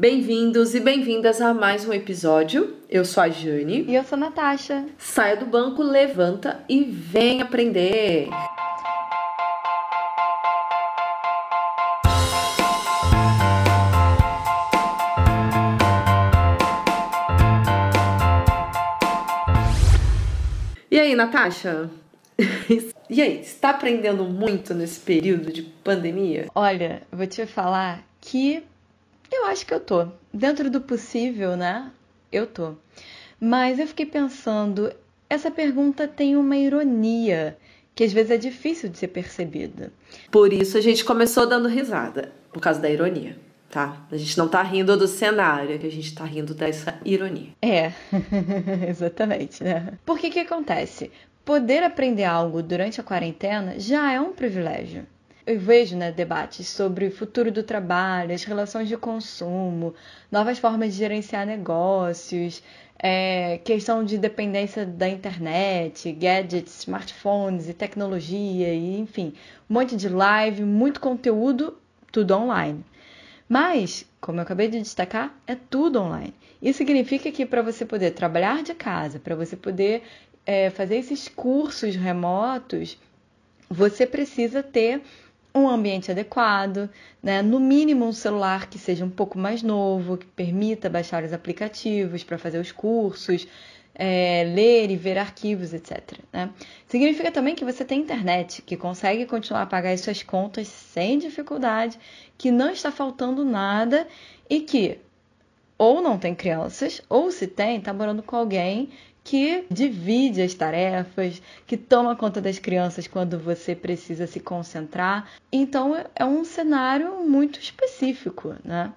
Bem-vindos e bem-vindas a mais um episódio. Eu sou a Jane. E eu sou a Natasha. Saia do banco, levanta e vem aprender. E aí, Natasha? E aí, está aprendendo muito nesse período de pandemia? Olha, vou te falar que eu acho que eu tô. Dentro do possível, né? Eu tô. Mas eu fiquei pensando, essa pergunta tem uma ironia que às vezes é difícil de ser percebida. Por isso a gente começou dando risada, por causa da ironia, tá? A gente não tá rindo do cenário, a gente tá rindo dessa ironia. É, exatamente, né? Por que que acontece? Poder aprender algo durante a quarentena já é um privilégio. Eu vejo né, debates sobre o futuro do trabalho, as relações de consumo, novas formas de gerenciar negócios, é, questão de dependência da internet, gadgets, smartphones e tecnologia, e enfim, um monte de live, muito conteúdo, tudo online. Mas, como eu acabei de destacar, é tudo online. Isso significa que para você poder trabalhar de casa, para você poder é, fazer esses cursos remotos, você precisa ter um ambiente adequado, né? no mínimo um celular que seja um pouco mais novo, que permita baixar os aplicativos para fazer os cursos, é, ler e ver arquivos, etc. Né? Significa também que você tem internet, que consegue continuar a pagar as suas contas sem dificuldade, que não está faltando nada e que ou não tem crianças, ou se tem, está morando com alguém que divide as tarefas, que toma conta das crianças quando você precisa se concentrar. Então é um cenário muito específico, né?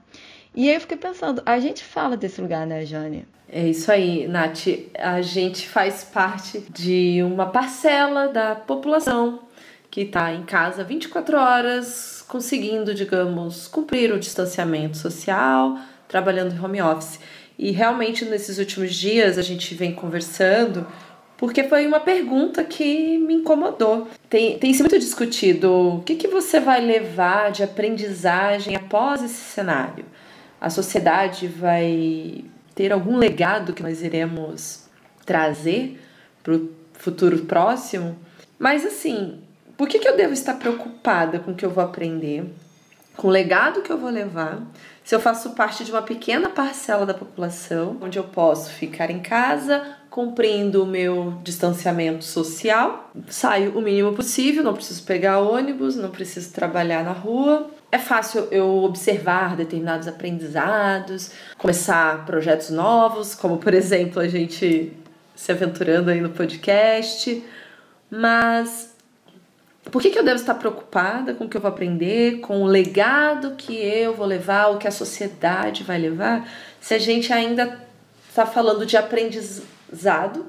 E aí eu fiquei pensando, a gente fala desse lugar, né, Jane? É isso aí, Nath. A gente faz parte de uma parcela da população que está em casa 24 horas, conseguindo, digamos, cumprir o distanciamento social, trabalhando em home office. E realmente nesses últimos dias a gente vem conversando porque foi uma pergunta que me incomodou. Tem, tem sido muito discutido o que, que você vai levar de aprendizagem após esse cenário. A sociedade vai ter algum legado que nós iremos trazer para o futuro próximo? Mas assim, por que, que eu devo estar preocupada com o que eu vou aprender? Com o legado que eu vou levar? Se eu faço parte de uma pequena parcela da população, onde eu posso ficar em casa, cumprindo o meu distanciamento social, saio o mínimo possível, não preciso pegar ônibus, não preciso trabalhar na rua. É fácil eu observar determinados aprendizados, começar projetos novos, como por exemplo a gente se aventurando aí no podcast, mas por que, que eu devo estar preocupada com o que eu vou aprender, com o legado que eu vou levar, o que a sociedade vai levar, se a gente ainda está falando de aprendizado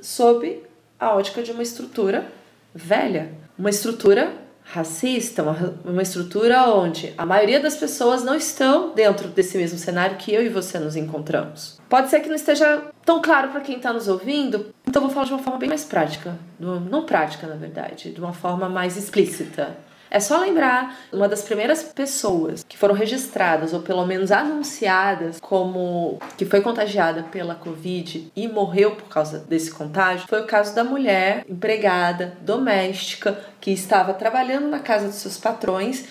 sob a ótica de uma estrutura velha, uma estrutura racista, uma, uma estrutura onde a maioria das pessoas não estão dentro desse mesmo cenário que eu e você nos encontramos. Pode ser que não esteja tão claro para quem está nos ouvindo, então vou falar de uma forma bem mais prática, não prática na verdade, de uma forma mais explícita. É só lembrar uma das primeiras pessoas que foram registradas ou pelo menos anunciadas como que foi contagiada pela Covid e morreu por causa desse contágio foi o caso da mulher empregada doméstica que estava trabalhando na casa dos seus patrões,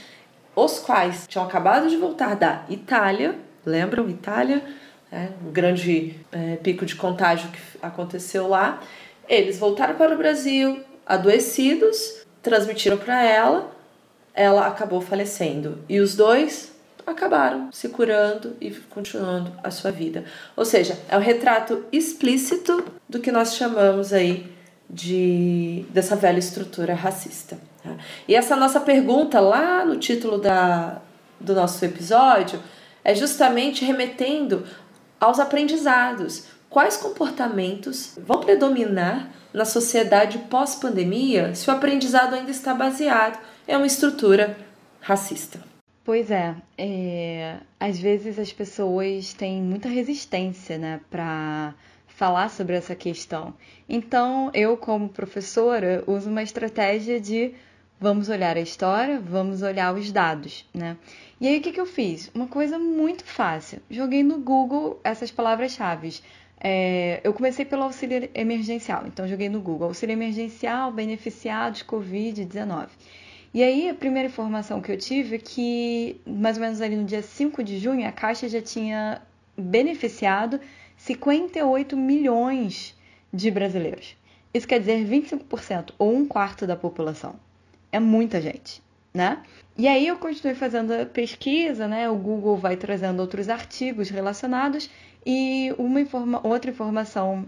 os quais tinham acabado de voltar da Itália, lembram Itália? É, o grande é, pico de contágio que aconteceu lá. Eles voltaram para o Brasil adoecidos, transmitiram para ela ela acabou falecendo. E os dois acabaram se curando e continuando a sua vida. Ou seja, é um retrato explícito do que nós chamamos aí de dessa velha estrutura racista. Tá? E essa nossa pergunta lá no título da, do nosso episódio é justamente remetendo aos aprendizados. Quais comportamentos vão predominar na sociedade pós-pandemia se o aprendizado ainda está baseado é uma estrutura racista. Pois é, é, às vezes as pessoas têm muita resistência, né, para falar sobre essa questão. Então, eu como professora uso uma estratégia de vamos olhar a história, vamos olhar os dados, né? E aí o que, que eu fiz? Uma coisa muito fácil. Joguei no Google essas palavras-chave. É, eu comecei pelo auxílio emergencial, então joguei no Google auxílio emergencial, beneficiados, Covid-19. E aí a primeira informação que eu tive é que mais ou menos ali no dia 5 de junho a Caixa já tinha beneficiado 58 milhões de brasileiros. Isso quer dizer 25% ou um quarto da população. É muita gente, né? E aí eu continuei fazendo a pesquisa, né? O Google vai trazendo outros artigos relacionados e uma informa outra informação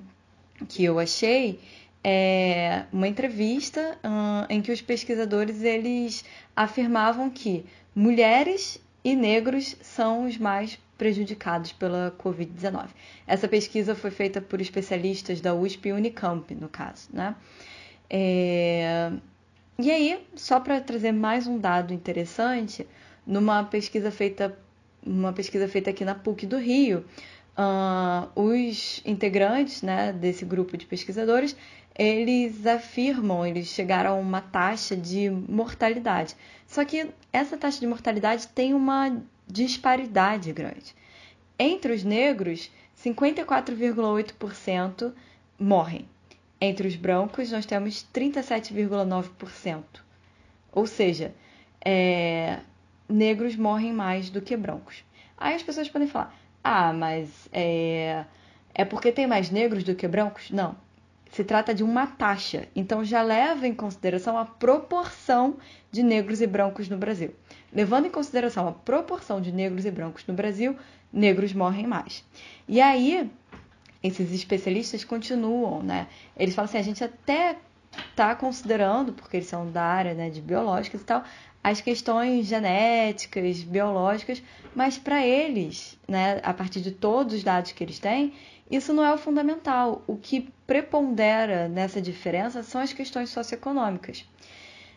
que eu achei é uma entrevista uh, em que os pesquisadores eles afirmavam que mulheres e negros são os mais prejudicados pela Covid-19. Essa pesquisa foi feita por especialistas da USP e Unicamp, no caso, né? É... E aí, só para trazer mais um dado interessante, numa pesquisa feita, uma pesquisa feita aqui na PUC do Rio, Uh, os integrantes né, desse grupo de pesquisadores eles afirmam, eles chegaram a uma taxa de mortalidade. Só que essa taxa de mortalidade tem uma disparidade grande. Entre os negros, 54,8% morrem. Entre os brancos, nós temos 37,9%. Ou seja, é, negros morrem mais do que brancos. Aí as pessoas podem falar: ah, mas é, é porque tem mais negros do que brancos? Não. Se trata de uma taxa, então já leva em consideração a proporção de negros e brancos no Brasil. Levando em consideração a proporção de negros e brancos no Brasil, negros morrem mais. E aí, esses especialistas continuam, né? Eles falam assim: a gente até está considerando, porque eles são da área né, de biológicas e tal, as questões genéticas, biológicas, mas para eles, né, a partir de todos os dados que eles têm, isso não é o fundamental. O que prepondera nessa diferença são as questões socioeconômicas.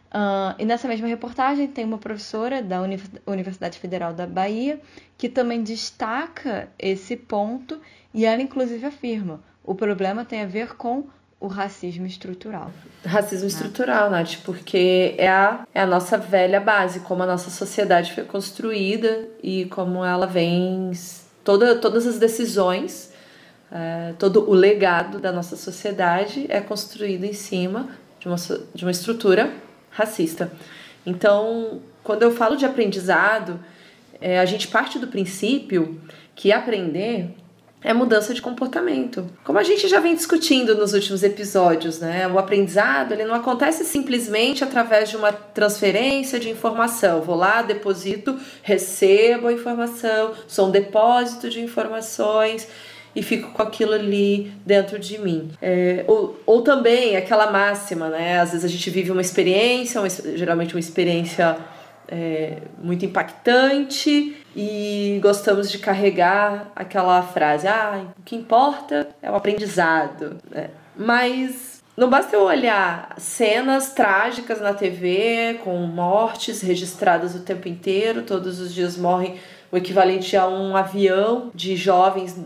Uh, e nessa mesma reportagem tem uma professora da Universidade Federal da Bahia que também destaca esse ponto e ela inclusive afirma: o problema tem a ver com o racismo estrutural. Racismo estrutural, Nath, porque é a, é a nossa velha base, como a nossa sociedade foi construída e como ela vem. Toda, todas as decisões, é, todo o legado da nossa sociedade é construído em cima de uma, de uma estrutura racista. Então, quando eu falo de aprendizado, é, a gente parte do princípio que aprender é mudança de comportamento. Como a gente já vem discutindo nos últimos episódios, né? O aprendizado ele não acontece simplesmente através de uma transferência de informação. Vou lá, deposito, recebo a informação, sou um depósito de informações e fico com aquilo ali dentro de mim. É, ou, ou também aquela máxima, né? Às vezes a gente vive uma experiência, uma, geralmente uma experiência é, muito impactante e gostamos de carregar aquela frase: ah, o que importa é o aprendizado. Né? Mas não basta eu olhar cenas trágicas na TV com mortes registradas o tempo inteiro, todos os dias morrem o equivalente a um avião de jovens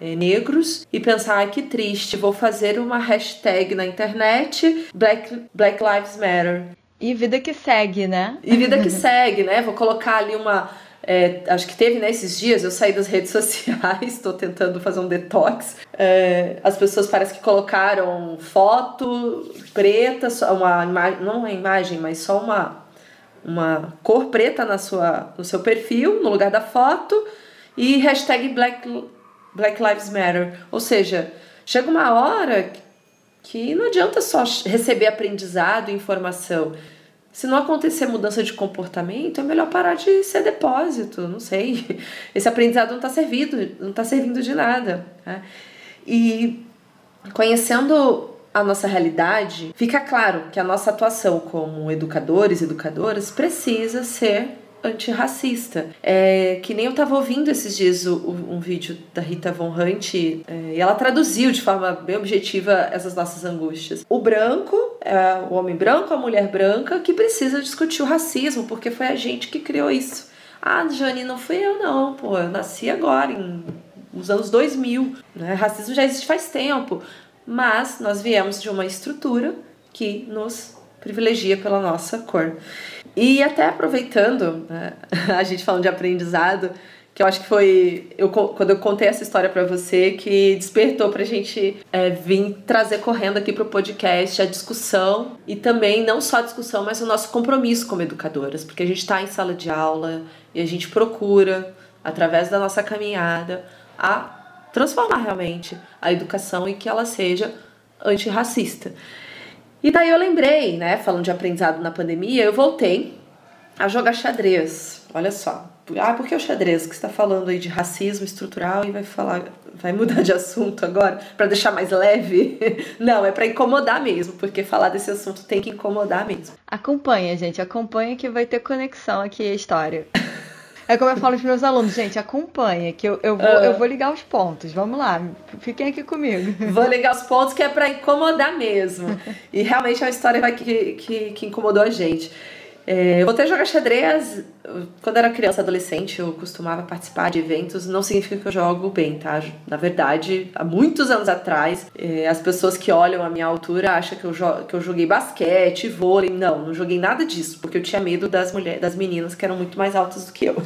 é, negros e pensar, ah, que triste, vou fazer uma hashtag na internet Black, Black Lives Matter. E vida que segue, né? E vida que segue, né? Vou colocar ali uma. É, acho que teve nesses né, dias, eu saí das redes sociais, estou tentando fazer um detox. É, as pessoas parece que colocaram foto preta, uma imagem, não uma imagem, mas só uma, uma cor preta na sua, no seu perfil, no lugar da foto, e hashtag Black, Black Lives Matter. Ou seja, chega uma hora que não adianta só receber aprendizado e informação. Se não acontecer mudança de comportamento, é melhor parar de ser depósito, não sei. Esse aprendizado não está servindo, não está servindo de nada. Né? E conhecendo a nossa realidade, fica claro que a nossa atuação como educadores e educadoras precisa ser antirracista. É, que nem eu estava ouvindo esses dias o, o, um vídeo da Rita Von Hunt é, e ela traduziu de forma bem objetiva essas nossas angústias. O branco é o homem branco, a mulher branca que precisa discutir o racismo porque foi a gente que criou isso. Ah, Jane, não fui eu não, pô, eu nasci agora, em, nos anos 2000. Né? Racismo já existe faz tempo, mas nós viemos de uma estrutura que nos privilegia pela nossa cor. E até aproveitando, né, a gente falando de aprendizado, que eu acho que foi eu, quando eu contei essa história para você que despertou pra gente é, vir trazer correndo aqui pro podcast a discussão e também não só a discussão, mas o nosso compromisso como educadoras, porque a gente está em sala de aula e a gente procura através da nossa caminhada a transformar realmente a educação e que ela seja antirracista. E daí eu lembrei, né, falando de aprendizado na pandemia, eu voltei a jogar xadrez. Olha só, ah, por que o xadrez? Que está falando aí de racismo estrutural e vai falar, vai mudar de assunto agora para deixar mais leve? Não, é para incomodar mesmo, porque falar desse assunto tem que incomodar mesmo. Acompanha, gente, acompanha que vai ter conexão aqui a história. É como eu falo para meus alunos, gente, acompanha, que eu, eu, vou, eu vou ligar os pontos. Vamos lá, fiquem aqui comigo. Vou ligar os pontos que é para incomodar mesmo. E realmente é uma história que, que, que incomodou a gente. É, eu voltei a jogar xadrez quando era criança, adolescente, eu costumava participar de eventos. Não significa que eu jogo bem, tá? Na verdade, há muitos anos atrás, é, as pessoas que olham a minha altura acham que eu, que eu joguei basquete, vôlei. Não, não joguei nada disso, porque eu tinha medo das mulheres, das meninas que eram muito mais altas do que eu.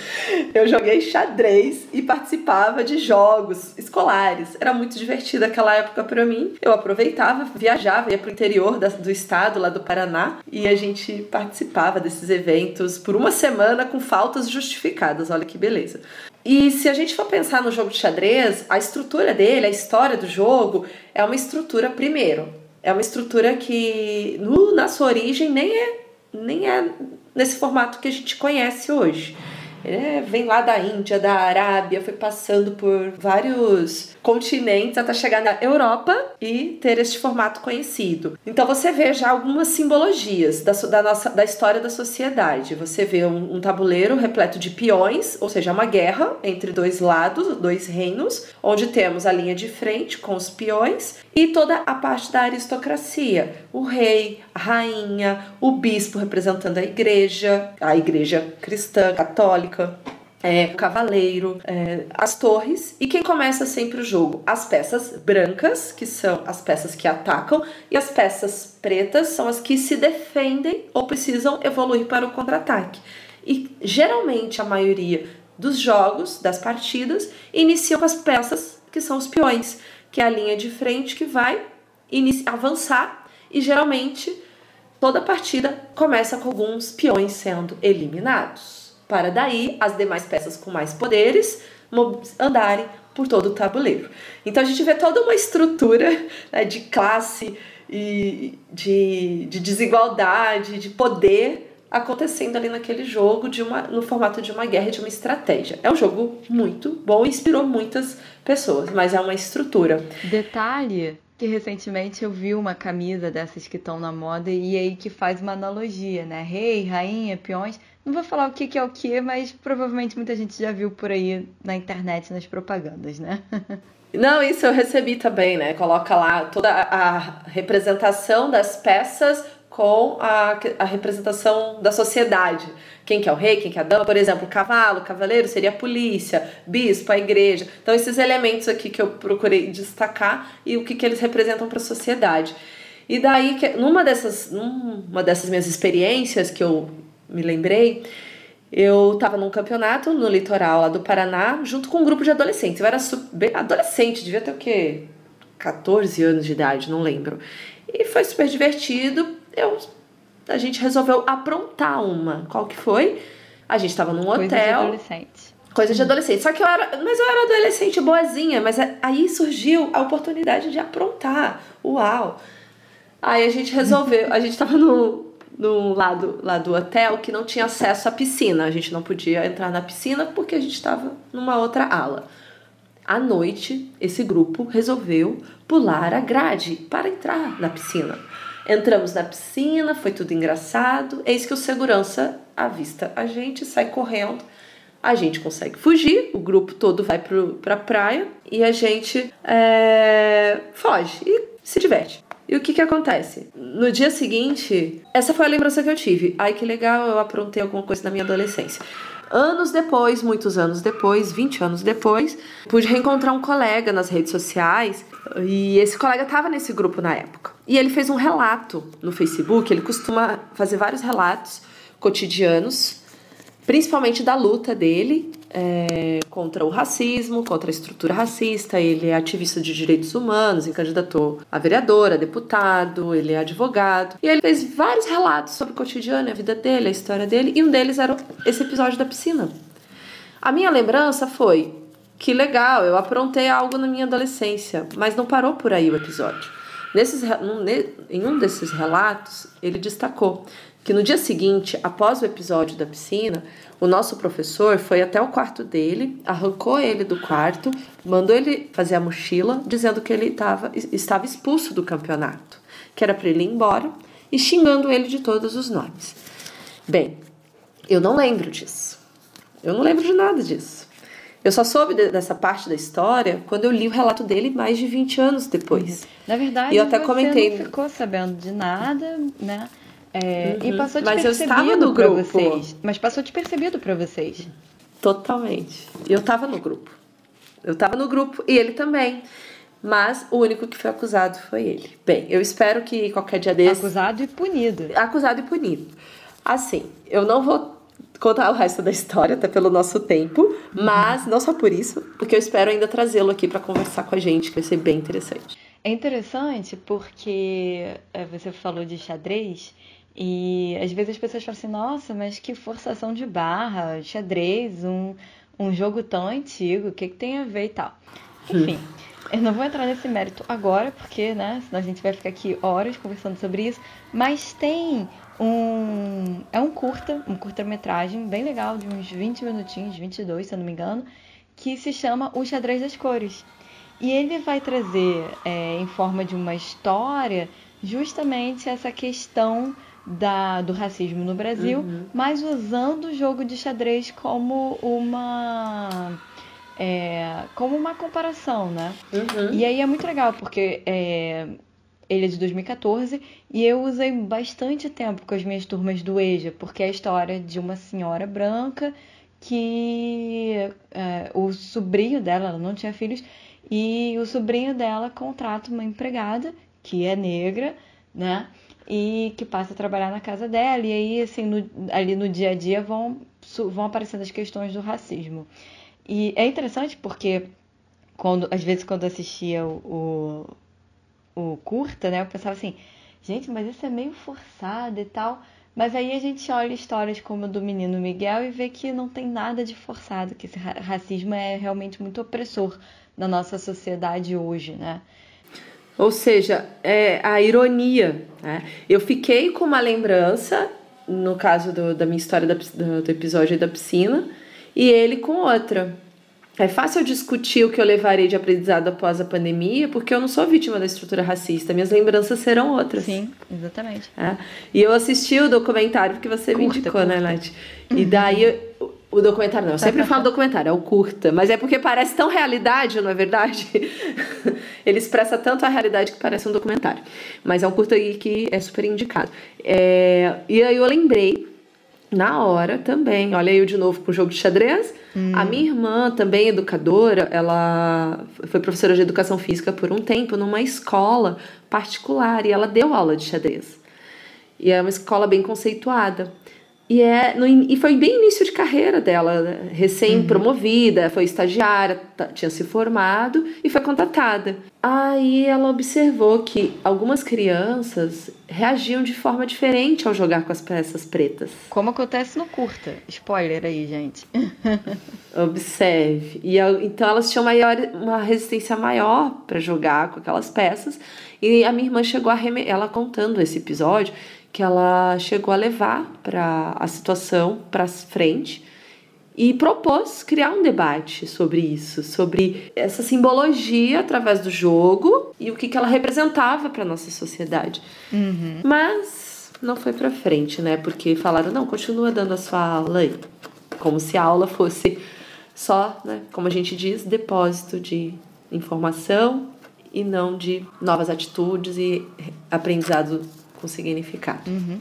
eu joguei xadrez e participava de jogos escolares. Era muito divertido aquela época para mim. Eu aproveitava, viajava, ia pro interior do estado, lá do Paraná, e a gente participava desses eventos por uma semana com faltas justificadas. Olha que beleza. E se a gente for pensar no jogo de xadrez, a estrutura dele, a história do jogo, é uma estrutura, primeiro, é uma estrutura que no, na sua origem nem é, nem é nesse formato que a gente conhece hoje. É, vem lá da Índia, da Arábia, foi passando por vários continentes até chegar na Europa e ter este formato conhecido. Então você vê já algumas simbologias da, da, nossa, da história da sociedade. Você vê um, um tabuleiro repleto de peões, ou seja, uma guerra entre dois lados, dois reinos, onde temos a linha de frente com os peões e toda a parte da aristocracia, o rei, a rainha, o bispo representando a igreja, a igreja cristã, católica, é, o cavaleiro, é, as torres e quem começa sempre o jogo? As peças brancas, que são as peças que atacam, e as peças pretas são as que se defendem ou precisam evoluir para o contra-ataque. E geralmente a maioria dos jogos, das partidas, iniciam com as peças que são os peões que é a linha de frente que vai avançar e geralmente toda partida começa com alguns peões sendo eliminados, para daí as demais peças com mais poderes andarem por todo o tabuleiro. Então a gente vê toda uma estrutura né, de classe e de, de desigualdade, de poder acontecendo ali naquele jogo de uma, no formato de uma guerra, de uma estratégia. É um jogo muito bom, inspirou muitas pessoas, mas é uma estrutura. Detalhe que recentemente eu vi uma camisa dessas que estão na moda e aí que faz uma analogia, né? Rei, rainha, peões. Não vou falar o que, que é o que, mas provavelmente muita gente já viu por aí na internet, nas propagandas, né? Não, isso eu recebi também, né? Coloca lá toda a representação das peças com a, a representação da sociedade. Quem que é o rei, quem que é a dama, por exemplo, cavalo, cavaleiro seria a polícia, bispo, a igreja. Então, esses elementos aqui que eu procurei destacar e o que, que eles representam para a sociedade. E daí, que, numa, dessas, numa dessas minhas experiências que eu me lembrei, eu estava num campeonato no litoral lá do Paraná, junto com um grupo de adolescentes. Eu era bem adolescente, devia ter o quê? 14 anos de idade, não lembro. E foi super divertido eu, a gente resolveu aprontar uma. Qual que foi? A gente tava num hotel. Coisa de adolescente. Coisa de adolescente. Só que eu era. Mas eu era adolescente boazinha. Mas é, aí surgiu a oportunidade de aprontar. Uau! Aí a gente resolveu. A gente tava no, no lado lá do hotel que não tinha acesso à piscina. A gente não podia entrar na piscina porque a gente estava numa outra ala. À noite, esse grupo resolveu pular a grade para entrar na piscina. Entramos na piscina, foi tudo engraçado. Eis que o segurança avista a gente, sai correndo. A gente consegue fugir, o grupo todo vai pro, pra praia e a gente é, foge e se diverte. E o que que acontece? No dia seguinte, essa foi a lembrança que eu tive. Ai, que legal, eu aprontei alguma coisa na minha adolescência. Anos depois, muitos anos depois, 20 anos depois, pude reencontrar um colega nas redes sociais e esse colega estava nesse grupo na época. E ele fez um relato no Facebook, ele costuma fazer vários relatos cotidianos, principalmente da luta dele é, contra o racismo, contra a estrutura racista. Ele é ativista de direitos humanos e candidatou a vereadora, a deputado, ele é advogado. E ele fez vários relatos sobre o cotidiano, a vida dele, a história dele, e um deles era esse episódio da piscina. A minha lembrança foi que legal, eu aprontei algo na minha adolescência, mas não parou por aí o episódio. Nesses, em um desses relatos, ele destacou que no dia seguinte, após o episódio da piscina, o nosso professor foi até o quarto dele, arrancou ele do quarto, mandou ele fazer a mochila, dizendo que ele tava, estava expulso do campeonato, que era para ele ir embora, e xingando ele de todos os nomes. Bem, eu não lembro disso. Eu não lembro de nada disso. Eu só soube dessa parte da história quando eu li o relato dele mais de 20 anos depois. Na verdade, eu até você comentei... não ficou sabendo de nada, né? É, uhum. E passou despercebido para vocês. Mas passou despercebido para vocês. Totalmente. Eu estava no grupo. Eu estava no grupo e ele também. Mas o único que foi acusado foi ele. Bem, eu espero que qualquer dia desse. Acusado e punido. Acusado e punido. Assim, eu não vou contar o resto da história, até pelo nosso tempo, mas não só por isso, porque eu espero ainda trazê-lo aqui para conversar com a gente, que vai ser bem interessante. É interessante porque é, você falou de xadrez e às vezes as pessoas falam assim: nossa, mas que forçação de barra, xadrez, um, um jogo tão antigo, o que, que tem a ver e tal. Enfim. Eu não vou entrar nesse mérito agora, porque, né, senão a gente vai ficar aqui horas conversando sobre isso. Mas tem um. É um curta, um curta-metragem bem legal, de uns 20 minutinhos, 22, se eu não me engano, que se chama O Xadrez das Cores. E ele vai trazer, é, em forma de uma história, justamente essa questão da, do racismo no Brasil, uhum. mas usando o jogo de xadrez como uma. É, como uma comparação, né? Uhum. E aí é muito legal, porque é, ele é de 2014 e eu usei bastante tempo com as minhas turmas do EJA, porque é a história de uma senhora branca que é, o sobrinho dela, ela não tinha filhos, e o sobrinho dela contrata uma empregada que é negra, né? E que passa a trabalhar na casa dela, e aí, assim, no, ali no dia a dia vão, vão aparecendo as questões do racismo. E é interessante porque, quando, às vezes, quando assistia o, o curta, né? Eu pensava assim, gente, mas isso é meio forçado e tal. Mas aí a gente olha histórias como a do menino Miguel e vê que não tem nada de forçado, que esse racismo é realmente muito opressor na nossa sociedade hoje, né? Ou seja, é a ironia. Né? Eu fiquei com uma lembrança, no caso do, da minha história da, do, do episódio da piscina, e ele com outra. É fácil discutir o que eu levarei de aprendizado após a pandemia, porque eu não sou vítima da estrutura racista. Minhas lembranças serão outras. Sim, exatamente. É. E eu assisti o documentário porque você curta, me indicou, né, curta. né, Nath? E daí o documentário não, eu sempre falo documentário, é o curta, mas é porque parece tão realidade, não é verdade? Ele expressa tanto a realidade que parece um documentário. Mas é um curta aí que é super indicado. É... E aí eu lembrei na hora também. Olha eu de novo com o jogo de xadrez. Hum. A minha irmã, também educadora, ela foi professora de educação física por um tempo numa escola particular e ela deu aula de xadrez. E é uma escola bem conceituada. E, é no, e foi bem início de carreira dela, né? recém-promovida, uhum. foi estagiária, tinha se formado e foi contratada. Aí ela observou que algumas crianças reagiam de forma diferente ao jogar com as peças pretas. Como acontece no curta. Spoiler aí, gente. Observe. E então elas tinham maior, uma resistência maior para jogar com aquelas peças. E a minha irmã chegou a ela contando esse episódio que ela chegou a levar para a situação para frente e propôs criar um debate sobre isso, sobre essa simbologia através do jogo e o que, que ela representava para nossa sociedade. Uhum. Mas não foi para frente, né? Porque falaram não, continua dando a sua aula aí, como se a aula fosse só, né? Como a gente diz, depósito de informação e não de novas atitudes e aprendizado com significado. Uhum.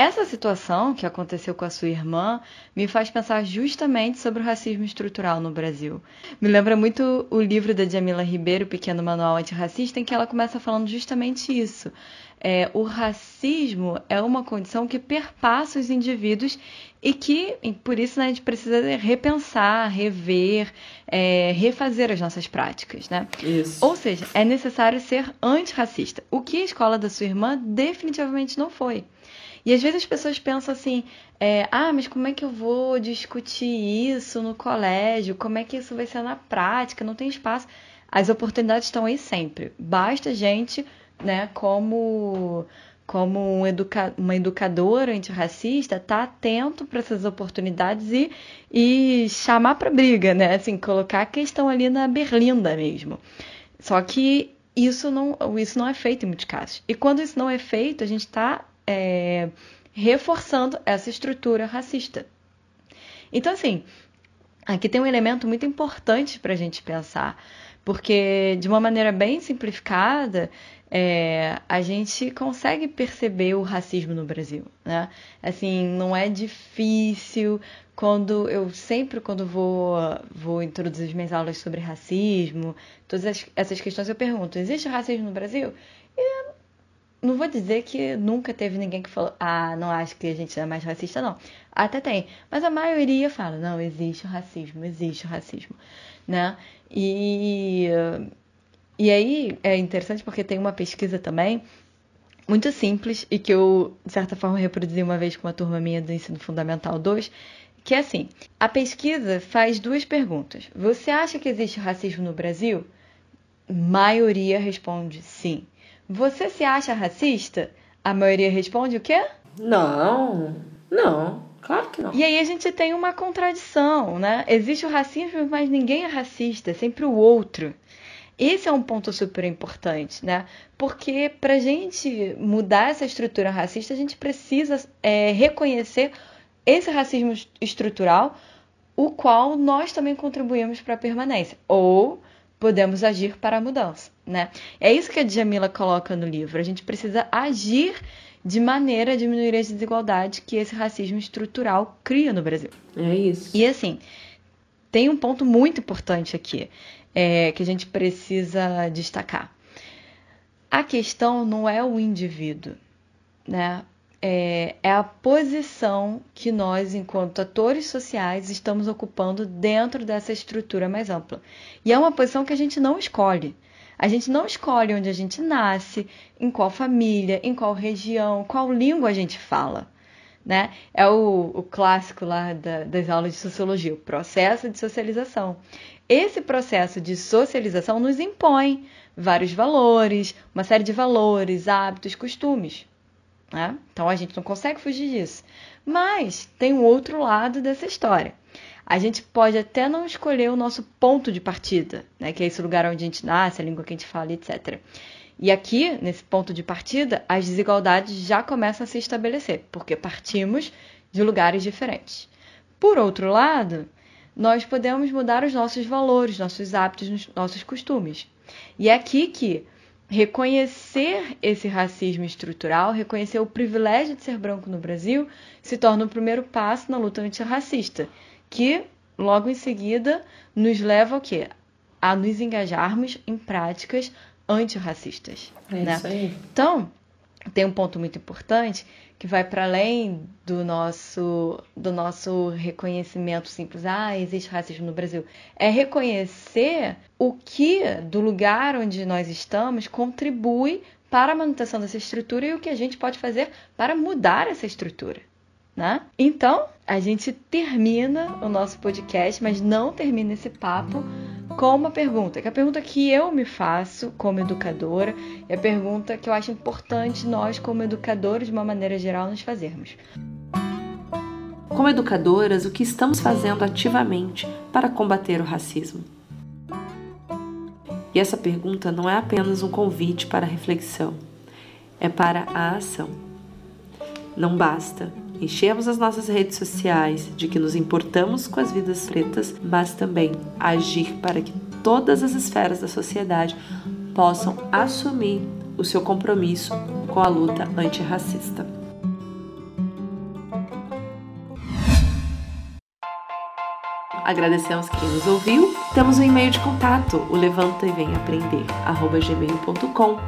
Essa situação que aconteceu com a sua irmã me faz pensar justamente sobre o racismo estrutural no Brasil. Me lembra muito o livro da Jamila Ribeiro, Pequeno Manual Antirracista, em que ela começa falando justamente isso. É, o racismo é uma condição que perpassa os indivíduos e que, por isso, né, a gente precisa repensar, rever, é, refazer as nossas práticas. Né? Isso. Ou seja, é necessário ser antirracista, o que a escola da sua irmã definitivamente não foi. E às vezes as pessoas pensam assim: é, ah, mas como é que eu vou discutir isso no colégio? Como é que isso vai ser na prática? Não tem espaço. As oportunidades estão aí sempre. Basta a gente, né, como como um educa uma educadora antirracista, tá atento para essas oportunidades e, e chamar para briga, né? Assim, colocar a questão ali na berlinda mesmo. Só que isso não, isso não é feito em muitos casos. E quando isso não é feito, a gente está é, reforçando essa estrutura racista. Então, assim, aqui tem um elemento muito importante para a gente pensar, porque de uma maneira bem simplificada, é, a gente consegue perceber o racismo no Brasil, né? Assim, não é difícil quando eu sempre quando vou vou introduzir as minhas aulas sobre racismo, todas essas questões eu pergunto: existe racismo no Brasil? E não vou dizer que nunca teve ninguém que falou, ah, não acho que a gente é mais racista, não. Até tem. Mas a maioria fala, não, existe o racismo, existe o racismo, né? E, e aí é interessante porque tem uma pesquisa também muito simples e que eu, de certa forma, reproduzi uma vez com uma turma minha do Ensino Fundamental 2, que é assim: a pesquisa faz duas perguntas. Você acha que existe racismo no Brasil? Maioria responde sim. Você se acha racista? A maioria responde o quê? Não, não, claro que não. E aí a gente tem uma contradição, né? Existe o racismo, mas ninguém é racista, é sempre o outro. Esse é um ponto super importante, né? Porque para gente mudar essa estrutura racista, a gente precisa é, reconhecer esse racismo estrutural, o qual nós também contribuímos para a permanência. Ou podemos agir para a mudança, né? É isso que a Djamila coloca no livro. A gente precisa agir de maneira a diminuir as desigualdades que esse racismo estrutural cria no Brasil. É isso. E assim, tem um ponto muito importante aqui é, que a gente precisa destacar. A questão não é o indivíduo, né? é, é a posição que nós, enquanto atores sociais, estamos ocupando dentro dessa estrutura mais ampla. E é uma posição que a gente não escolhe. A gente não escolhe onde a gente nasce, em qual família, em qual região, qual língua a gente fala. Né? É o, o clássico lá da, das aulas de sociologia, o processo de socialização. Esse processo de socialização nos impõe vários valores, uma série de valores, hábitos, costumes. Né? Então a gente não consegue fugir disso. Mas tem um outro lado dessa história. A gente pode até não escolher o nosso ponto de partida, né? que é esse lugar onde a gente nasce, a língua que a gente fala, etc. E aqui, nesse ponto de partida, as desigualdades já começam a se estabelecer, porque partimos de lugares diferentes. Por outro lado, nós podemos mudar os nossos valores, nossos hábitos, nossos costumes. E é aqui que reconhecer esse racismo estrutural, reconhecer o privilégio de ser branco no Brasil, se torna o primeiro passo na luta antirracista, que logo em seguida nos leva ao quê? A nos engajarmos em práticas antirracistas. É né? isso aí. Então, tem um ponto muito importante que vai para além do nosso do nosso reconhecimento simples, ah, existe racismo no Brasil. É reconhecer o que do lugar onde nós estamos contribui para a manutenção dessa estrutura e o que a gente pode fazer para mudar essa estrutura. Né? Então, a gente termina o nosso podcast, mas não termina esse papo com uma pergunta, que é a pergunta que eu me faço como educadora, é a pergunta que eu acho importante nós, como educadores, de uma maneira geral, nos fazermos. Como educadoras, o que estamos fazendo ativamente para combater o racismo? E essa pergunta não é apenas um convite para reflexão, é para a ação. Não basta Enchemos as nossas redes sociais de que nos importamos com as vidas pretas, mas também agir para que todas as esferas da sociedade possam assumir o seu compromisso com a luta antirracista. Agradecemos quem nos ouviu. Temos um e-mail de contato, o levanta e vem aprender, gmail.com.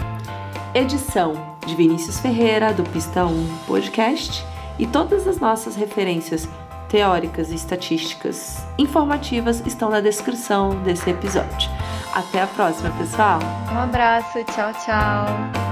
Edição de Vinícius Ferreira, do Pista 1 Podcast e todas as nossas referências teóricas e estatísticas informativas estão na descrição desse episódio. Até a próxima, pessoal! Um abraço, tchau, tchau!